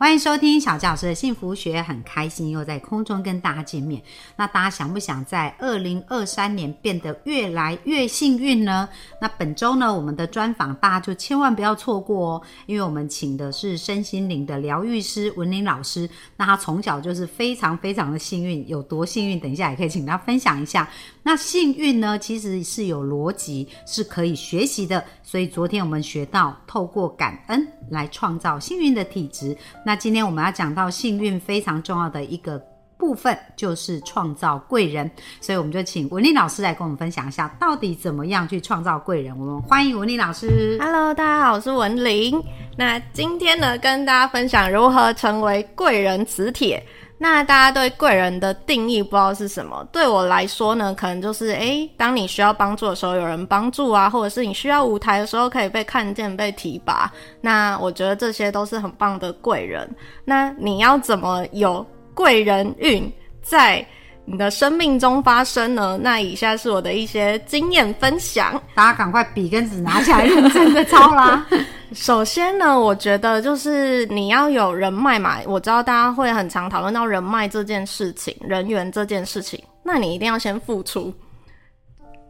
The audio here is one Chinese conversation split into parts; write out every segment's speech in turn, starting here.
欢迎收听小教师的幸福学，很开心又在空中跟大家见面。那大家想不想在二零二三年变得越来越幸运呢？那本周呢，我们的专访大家就千万不要错过哦，因为我们请的是身心灵的疗愈师文玲老师。那他从小就是非常非常的幸运，有多幸运？等一下也可以请他分享一下。那幸运呢，其实是有逻辑，是可以学习的。所以昨天我们学到，透过感恩来创造幸运的体质。那今天我们要讲到幸运非常重要的一个部分，就是创造贵人。所以我们就请文丽老师来跟我们分享一下，到底怎么样去创造贵人。我们欢迎文丽老师。Hello，大家好，我是文玲。那今天呢，跟大家分享如何成为贵人磁铁。那大家对贵人的定义不知道是什么？对我来说呢，可能就是诶，当你需要帮助的时候有人帮助啊，或者是你需要舞台的时候可以被看见、被提拔。那我觉得这些都是很棒的贵人。那你要怎么有贵人运在你的生命中发生呢？那以下是我的一些经验分享。大家赶快笔跟纸拿起来，认真的抄啦！首先呢，我觉得就是你要有人脉嘛。我知道大家会很常讨论到人脉这件事情、人缘这件事情，那你一定要先付出。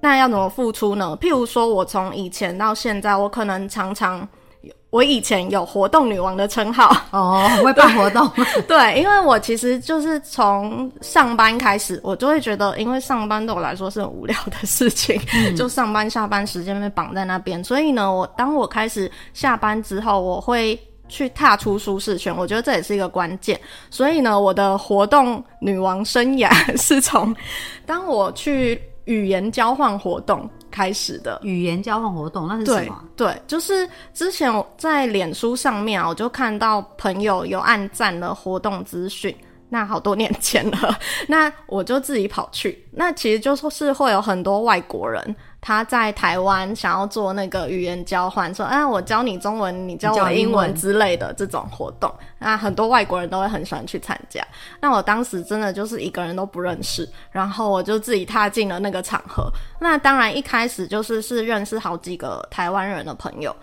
那要怎么付出呢？譬如说，我从以前到现在，我可能常常，我以前有活动女王的称号，哦，很会办活动，对，因为我其实就是从上班开始，我就会觉得，因为上班对我来说是很无聊的事情，就上班下班时间被绑在那边，所以呢，我当我开始下班之后，我会去踏出舒适圈，我觉得这也是一个关键。所以呢，我的活动女王生涯是从当我去语言交换活动开始的。语言交换活动那是什么？对，就是之前我在脸书上面啊，我就看到朋友有按赞的活动资讯，那好多年前了，那我就自己跑去。那其实就说是会有很多外国人他在台湾想要做那个语言交换，说啊我教你中文，你教我英文之类的这种活动，那很多外国人都会很喜欢去参加。那我当时真的就是一个人都不认识，然后我就自己踏进了那个场合。那当然一开始就是是认识好几个台湾人的朋友，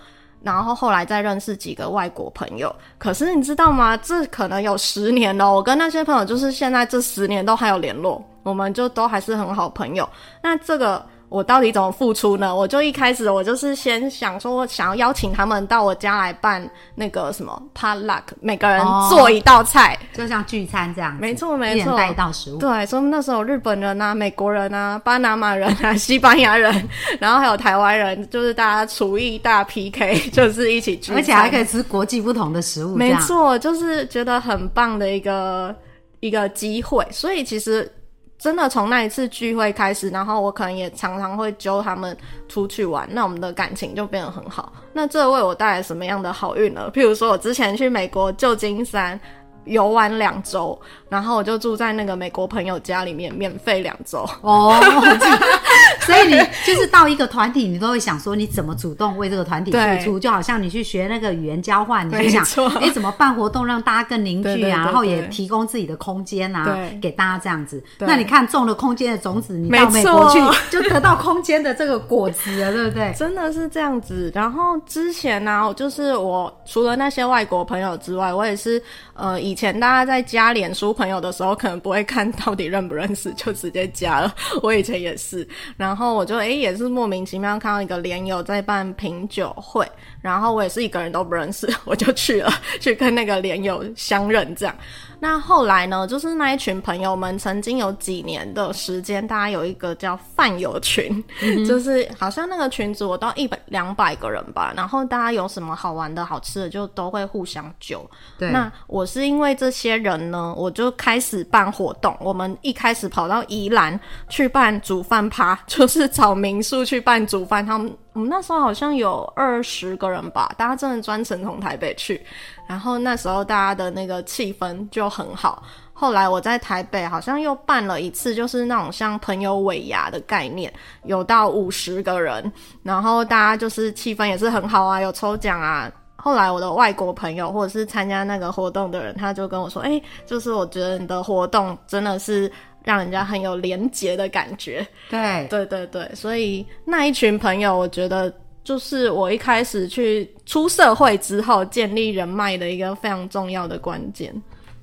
然后后来再认识几个外国朋友。可是你知道吗？这可能有十年了，我跟那些朋友就是现在这十年都还有联络，我们就都还是很好朋友。那这个。我到底怎么付出呢？我就一开始我就是先想说，我想要邀请他们到我家来办那个什么 potluck，每个人哦做一道菜，就像聚餐这样子，没错没错带一道食物。对，所以那时候日本人啊、美国人啊、巴拿马人啊、西班牙人，然后还有台湾人，就是大家厨艺大 PK，就是一起聚餐，而且还可以吃国际不同的食物，没错，就是觉得很棒的一个一个机会。所以其实真的从那一次聚会开始，然后我可能也常常会揪他们出去玩，那我们的感情就变得很好。那这为我带来什么样的好运呢？譬如说我之前去美国旧金山。游玩两周，然后我就住在那个美国朋友家里面，免费两周。哦，这 所以你就是到一个团体，你都会想说你怎么主动为这个团体付出，就好像你去学那个语言交换，你就想错哎怎么办活动让大家更凝聚啊，然后也提供自己的空间啊对，给大家这样子。那你看种了空间的种子，你到美国去 就得到空间的这个果子了，对不对？真的是这样子。然后之前呢、就是我除了那些外国朋友之外，我也是呃，以前大家在加脸书朋友的时候，可能不会看到底认不认识，就直接加了。我以前也是，然后我就诶、也是莫名其妙看到一个连友在办品酒会，然后我也是一个人都不认识，我就去了，去跟那个连友相认这样。那后来呢，就是那一群朋友们，曾经有几年的时间，大家有一个叫饭友群，就是好像那个群组我到一百两百个人吧，然后大家有什么好玩的好吃的，就都会互相揪。对，那我是因为为这些人呢，我就开始办活动。我们一开始跑到宜兰去办煮饭趴，就是找民宿去办煮饭。他们我们那时候好像有二十个人吧，大家真的专程从台北去。然后那时候大家的那个气氛就很好，后来我在台北好像又办了一次，就是那种像朋友尾牙的概念，有到五十个人，然后大家就是气氛也是很好啊，有抽奖啊。后来我的外国朋友或者是参加那个活动的人，他就跟我说：“哎，就是我觉得你的活动真的是让人家很有连结的感觉。”对对对对，所以那一群朋友，我觉得就是我一开始去出社会之后建立人脉的一个非常重要的关键。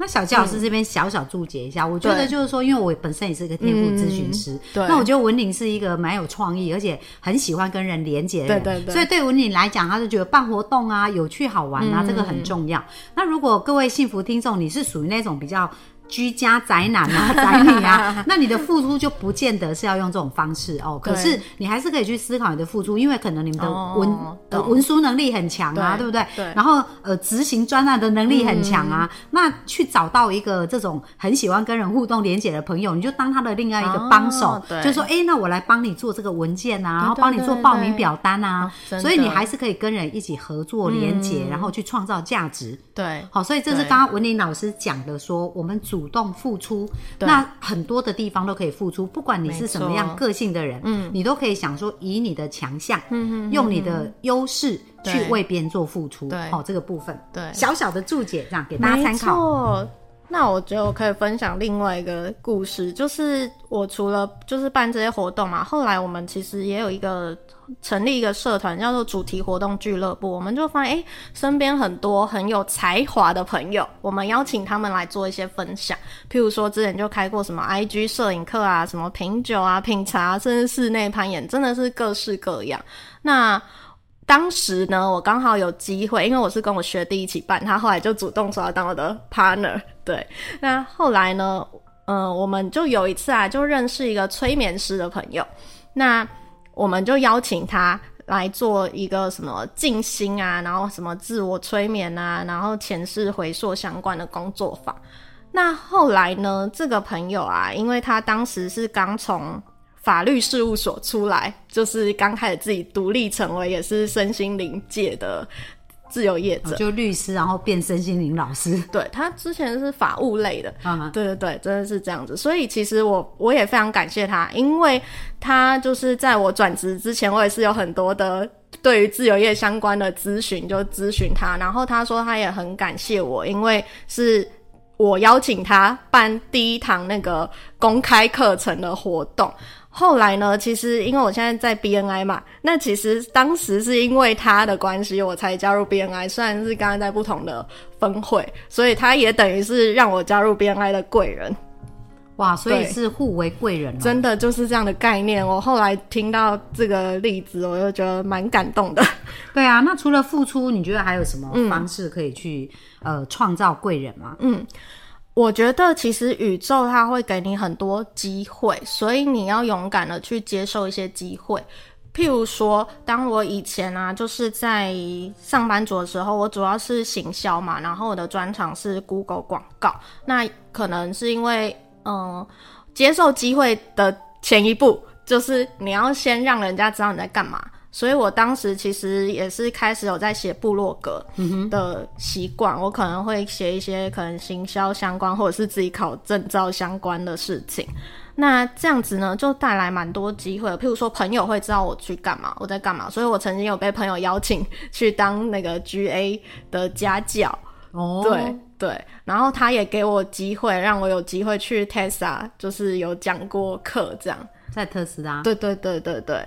那小纪老师这边小小注解一下，我觉得就是说，因为我本身也是一个天赋咨询师，对那我觉得文玲是一个蛮有创意，而且很喜欢跟人连接的人，对对对所以对文玲来讲，她就觉得办活动啊，有趣好玩啊，这个很重要。那如果各位幸福听众，你是属于那种比较。居家宅男啊，宅女啊，那你的付出就不见得是要用这种方式哦。可是你还是可以去思考你的付出，因为可能你们的文、哦呃文书能力很强啊，对对不对？对然后呃，执行专案的能力很强啊。那去找到一个这种很喜欢跟人互动连接的朋友，你就当他的另外一个帮手，就说哎、诶那我来帮你做这个文件啊，然后帮你做报名表单啊。所以你还是可以跟人一起合作连接，然后去创造价值。对好，所以这是刚刚文林老师讲的说，我们主动付出，那很多的地方都可以付出，不管你是什么样个性的人，嗯，你都可以想说，以你的强项，嗯用你的优势去对。为别人做付出，对。好，这个部分，对。小小的注解，这样给大家参考。那我觉得我可以分享另外一个故事，就是我除了就是办这些活动嘛，后来我们其实也有一个成立一个社团，叫做主题活动俱乐部。我们就发现，哎、身边很多很有才华的朋友，我们邀请他们来做一些分享。譬如说，之前就开过什么 IG 摄影课啊，什么品酒啊、品茶，甚至室内攀岩，真的是各式各样。那当时呢，我刚好有机会，因为我是跟我学弟一起办，他后来就主动说要当我的 partner。对，那后来呢，嗯、我们就有一次啊，就认识一个催眠师的朋友，那我们就邀请他来做一个什么静心啊，然后什么自我催眠啊，然后前世回溯相关的工作坊。那后来呢，这个朋友啊，因为他当时是刚从法律事务所出来，就是刚开始自己独立成为也是身心灵界的自由业者。就律师，然后变身心灵老师，对他之前是法务类的，啊、对对对，真的是这样子。所以其实我我也非常感谢他，因为他就是在我转职之前，我也是有很多的对于自由业相关的咨询，就咨询他。然后他说他也很感谢我，因为是我邀请他办第一堂那个公开课程的活动。后来呢，其实因为我现在在 BNI 嘛，那其实当时是因为他的关系，我才加入 BNI。虽然是刚刚在不同的分会，所以他也等于是让我加入 BNI 的贵人。哇，所以是互为贵人、哦，真的就是这样的概念。我后来听到这个例子，我就觉得蛮感动的。对啊。那除了付出，你觉得还有什么嗯方式可以去、呃创造贵人吗？我觉得其实宇宙它会给你很多机会，所以你要勇敢的去接受一些机会。譬如说，当我以前啊，就是在上班族的时候，我主要是行销嘛，然后我的专长是 Google 广告。那可能是因为，嗯、接受机会的前一步就是你要先让人家知道你在干嘛。所以我当时其实也是开始有在写部落格的习惯，我可能会写一些可能行销相关或者是自己考证照相关的事情。那这样子呢，就带来蛮多机会。譬如说，朋友会知道我去干嘛，我在干嘛，所以我曾经有被朋友邀请去当那个 GA 的家教。哦，对对，然后他也给我机会，让我有机会去 Tesla，就是有讲过课这样。在特斯拉，对对对对对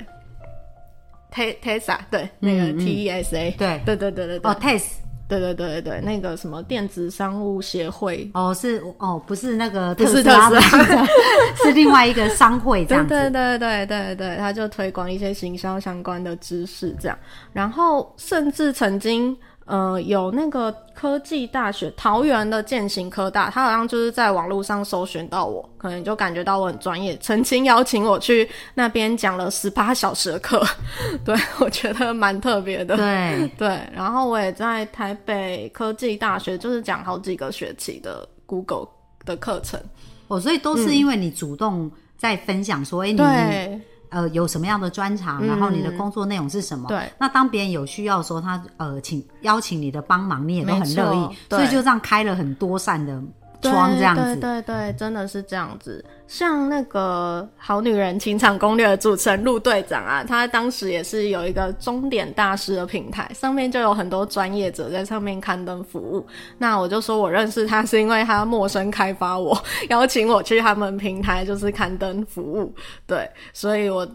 ，Te Tesla 对那个 T E S A，、对。对对对对对。哦，Test，对对对对对，那个什么电子商务协会。哦是哦，不是那个不是特斯拉 是另外一个商会这样子。对对对对对，他就推广一些行销相关的知识，这样，然后甚至曾经呃有那个科技大学桃园的建行科大，他好像就是在网络上搜寻到我，可能就感觉到我很专业，曾经邀请我去那边讲了十八小时的课，对我觉得蛮特别的。对，对，然后我也在台北科技大学，就是讲好几个学期的 Google 的课程。哦，所以都是因为你主动在分享说，哎、你对呃有什么样的专长，然后你的工作内容是什么？对。那当别人有需要的时候，他呃请邀请你的帮忙，你也都很乐意，所以就这样开了很多扇的窗这样子。对对对，真的是这样子。像那个《好女人情场攻略》的主持人陆队长啊，他当时也是有一个终点大师的平台，上面就有很多专业者在上面刊登服务。那我就说我认识他是因为他陌生开发我，邀请我去他们平台就是刊登服务。对，所以我。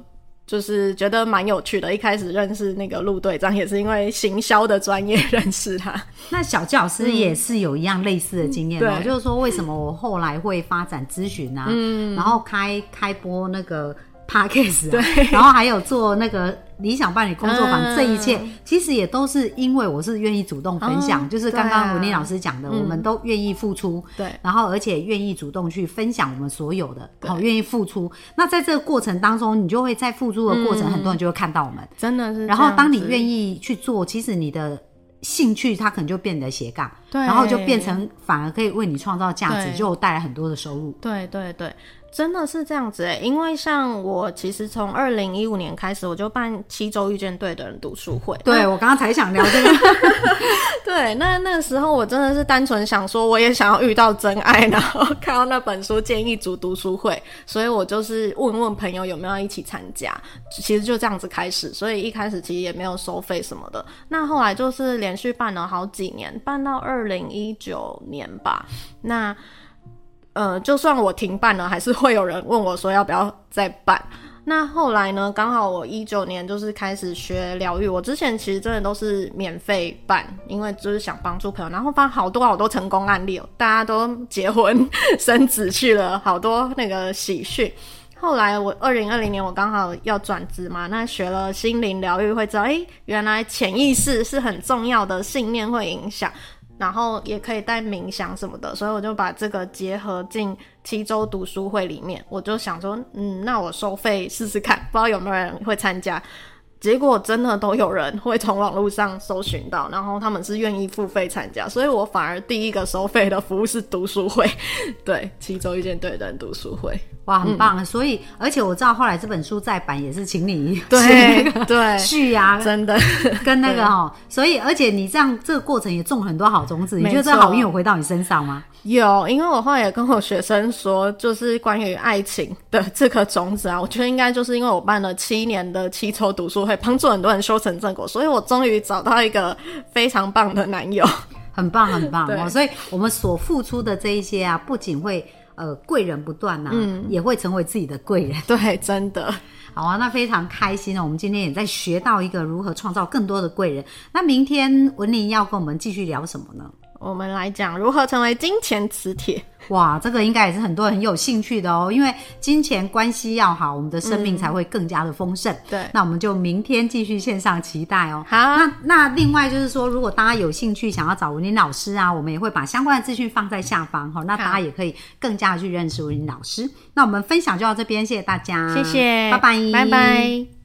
就是觉得蛮有趣的，一开始认识那个陆队长也是因为行销的专业认识他。那小教师也是有一样类似的经验哦，就是说为什么我后来会发展咨询啊，然后开开播那个。Podcast 对，然后还有做那个理想伴侣工作坊，这一切其实也都是因为我是愿意主动分享，就是刚刚文丽老师讲的，我们都愿意付出，对，然后而且愿意主动去分享我们所有的，好，愿意付出。那在这个过程当中，你就会在付出的过程，很多人就会看到我们，真的是。然后当你愿意去做，其实你的兴趣它可能就变得斜杠，对，然后就变成反而可以为你创造价值，就带来很多的收入。对对对。真的是这样子诶，因为像我其实从二零一五年开始，我就办七周遇见对的人读书会。对我刚刚才想聊这个。对，那那个时候我真的是单纯想说，我也想要遇到真爱，然后看到那本书建议组读书会，所以我就是问问朋友有没有一起参加。其实就这样子开始，所以一开始其实也没有收费什么的。那后来就是连续办了好几年，办到二零一九年吧。那呃，就算我停办了，还是会有人问我说要不要再办。那后来呢？刚好我一九年就是开始学疗愈。我之前其实真的都是免费办，因为就是想帮助朋友。然后发好多好多成功案例，哦大家都结婚生子去了，好多那个喜讯。后来我二零二零年我刚好要转职嘛，那学了心灵疗愈，会知道，哎，原来潜意识是很重要的信念会影响。然后也可以带冥想什么的，所以我就把这个结合进七周读书会里面。我就想说，嗯，那我收费试试看，不知道有没有人会参加。结果真的都有人会从网络上搜寻到，然后他们是愿意付费参加，所以我反而第一个收费的服务是读书会，对，七周遇见对的人读书会，哇，很棒。所以，而且我知道后来这本书再版也是请你对对。续啊，真的。跟那个哈，所以而且你这样这个过程也种很多好种子，你觉得这好运有回到你身上吗？有，因为我后来也跟我学生说，就是关于爱情的这颗种子啊，我觉得应该就是因为我办了七年的七抽读书会，帮助很多人修成正果，所以我终于找到一个非常棒的男友，很棒很棒哦。所以我们所付出的这一些啊，不仅会呃贵人不断呐，嗯，也会成为自己的贵人。对，真的好啊，那非常开心哦。我们今天也在学到一个如何创造更多的贵人。那明天文林要跟我们继续聊什么呢？我们来讲如何成为金钱磁铁。哇，这个应该也是很多人很有兴趣的哦，因为金钱关系要好，我们的生命才会更加的丰盛。对，那我们就明天继续线上期待哦。好，那那另外就是说，如果大家有兴趣想要找文林老师啊，我们也会把相关的资讯放在下方哈，那大家也可以更加的去认识文林老师。那我们分享就到这边，谢谢大家，谢谢，拜拜，拜拜。